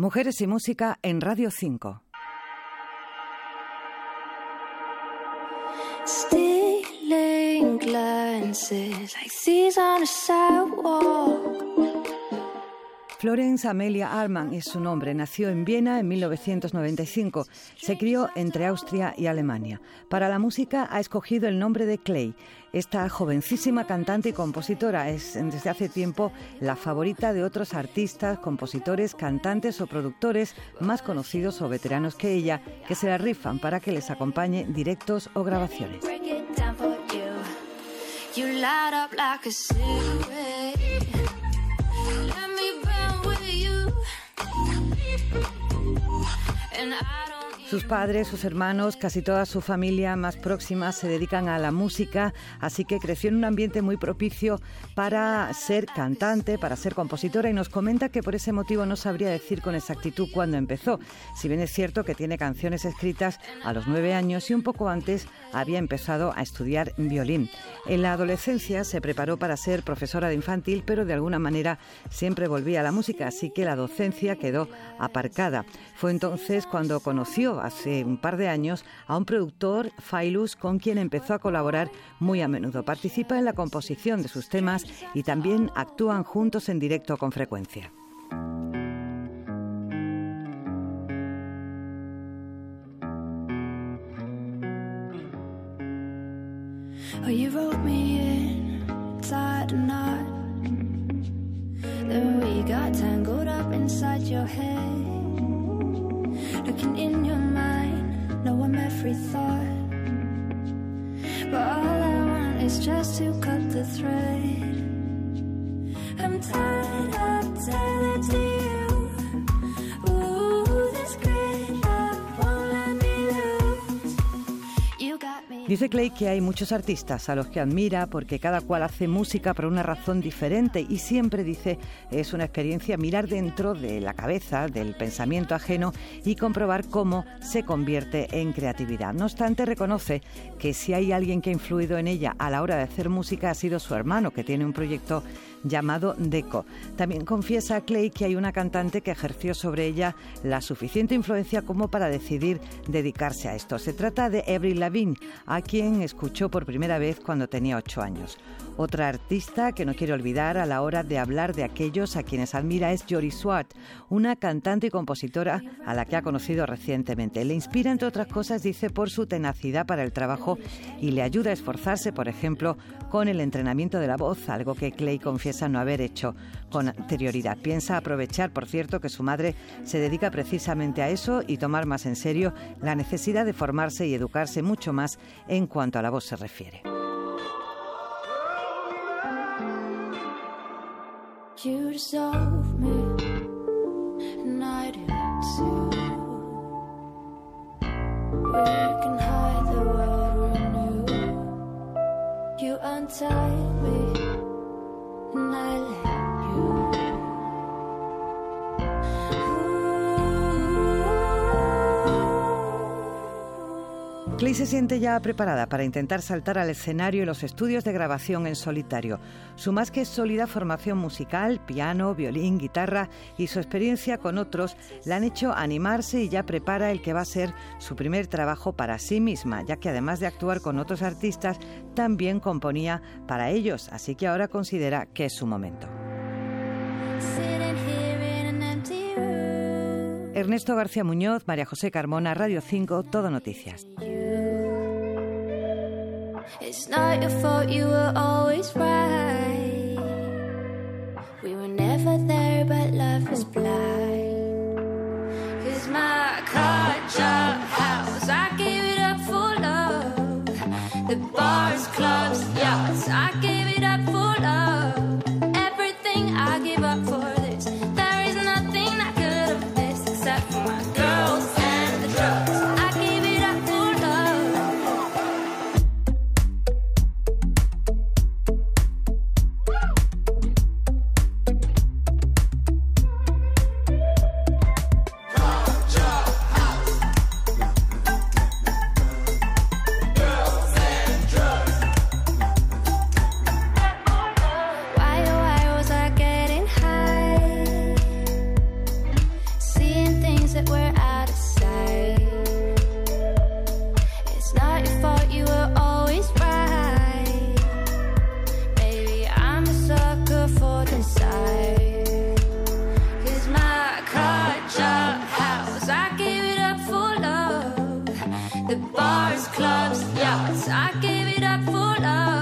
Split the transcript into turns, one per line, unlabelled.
Mujeres y Música en Radio 5.
Stealing glances like seas on a sidewalk.
Florence Amelia Arman es su nombre. Nació en Viena en 1995. Se crió entre Austria y Alemania. Para la música ha escogido el nombre de Clay. Esta jovencísima cantante y compositora es desde hace tiempo la favorita de otros artistas, compositores, cantantes o productores más conocidos o veteranos que ella, que se la rifan para que les acompañe directos o grabaciones.
And I
Sus padres, sus hermanos, casi toda su familia más próxima se dedican a la música, así que creció en un ambiente muy propicio para ser cantante, para ser compositora y nos comenta que por ese motivo no sabría decir con exactitud cuándo empezó. Si bien es cierto que tiene canciones escritas a los nueve años y un poco antes había empezado a estudiar violín. En la adolescencia se preparó para ser profesora de infantil, pero de alguna manera siempre volvía a la música, así que la docencia quedó aparcada. Fue entonces cuando conoció hace un par de años a un productor, Failus, con quien empezó a colaborar muy a menudo. Participa en la composición de sus temas y también actúan juntos en directo con frecuencia.
Oh, you wrote me in. Then we got tangled up inside your head. Looking in your mind, know I'm every thought. But all I want is just to cut the thread. I'm tied
Dice Clay que hay muchos artistas a los que admira porque cada cual hace música por una razón diferente y siempre dice es una experiencia mirar dentro de la cabeza, del pensamiento ajeno y comprobar cómo se convierte en creatividad. No obstante, reconoce que si hay alguien que ha influido en ella a la hora de hacer música ha sido su hermano, que tiene un proyecto llamado Deco. También confiesa Clay que hay una cantante que ejerció sobre ella la suficiente influencia como para decidir dedicarse a esto. Se trata de Avril Lavigne, a quien escuchó por primera vez cuando tenía ocho años. Otra artista que no quiere olvidar a la hora de hablar de aquellos a quienes admira es Jory Swart, una cantante y compositora a la que ha conocido recientemente. Le inspira, entre otras cosas, dice, por su tenacidad para el trabajo y le ayuda a esforzarse, por ejemplo, con el entrenamiento de la voz, algo que Clay confiesa no haber hecho con anterioridad. Piensa aprovechar, por cierto, que su madre se dedica precisamente a eso y tomar más en serio la necesidad de formarse y educarse mucho más en cuanto a la voz se refiere.
You
Clay se siente ya preparada para intentar saltar al escenario y los estudios de grabación en solitario. Su más que sólida formación musical, piano, violín, guitarra y su experiencia con otros la han hecho animarse y ya prepara el que va a ser su primer trabajo para sí misma, ya que además de actuar con otros artistas, también componía para ellos, así que ahora considera que es su momento. Ernesto García Muñoz, María José Carmona, Radio 5, Todo Noticias.
It's not your fault, you were always right. We were never there, but love was blind. the bars, clubs, yachts. I gave it up for love.